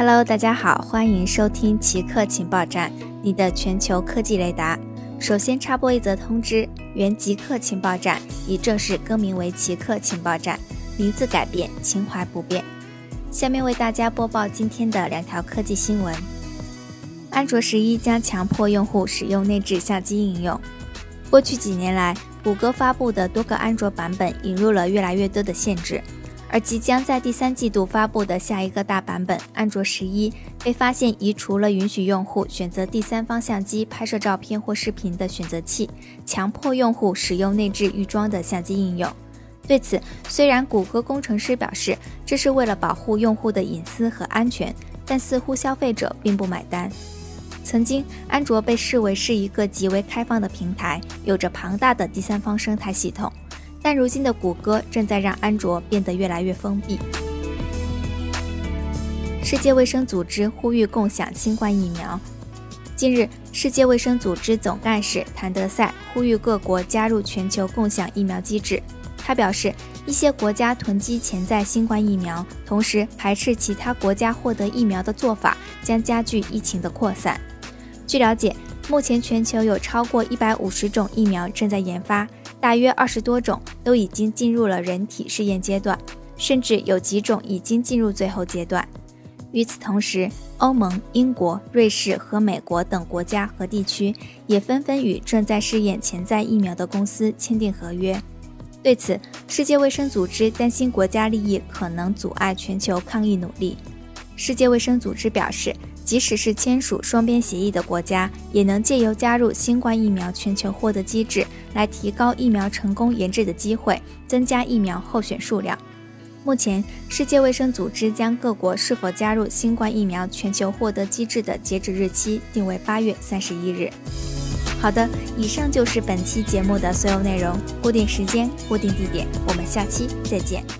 Hello，大家好，欢迎收听奇客情报站，你的全球科技雷达。首先插播一则通知：原极客情报站已正式更名为奇客情报站，名字改变，情怀不变。下面为大家播报今天的两条科技新闻：安卓十一将强迫用户使用内置相机应用。过去几年来，谷歌发布的多个安卓版本引入了越来越多的限制。而即将在第三季度发布的下一个大版本安卓十一，被发现移除了允许用户选择第三方相机拍摄照片或视频的选择器，强迫用户使用内置预装的相机应用。对此，虽然谷歌工程师表示这是为了保护用户的隐私和安全，但似乎消费者并不买单。曾经，安卓被视为是一个极为开放的平台，有着庞大的第三方生态系统。但如今的谷歌正在让安卓变得越来越封闭。世界卫生组织呼吁共享新冠疫苗。近日，世界卫生组织总干事谭德赛呼吁各国加入全球共享疫苗机制。他表示，一些国家囤积潜在新冠疫苗，同时排斥其他国家获得疫苗的做法，将加剧疫情的扩散。据了解，目前全球有超过一百五十种疫苗正在研发。大约二十多种都已经进入了人体试验阶段，甚至有几种已经进入最后阶段。与此同时，欧盟、英国、瑞士和美国等国家和地区也纷纷与正在试验潜在疫苗的公司签订合约。对此，世界卫生组织担心国家利益可能阻碍全球抗疫努力。世界卫生组织表示。即使是签署双边协议的国家，也能借由加入新冠疫苗全球获得机制，来提高疫苗成功研制的机会，增加疫苗候选数量。目前，世界卫生组织将各国是否加入新冠疫苗全球获得机制的截止日期定为八月三十一日。好的，以上就是本期节目的所有内容。固定时间，固定地点，我们下期再见。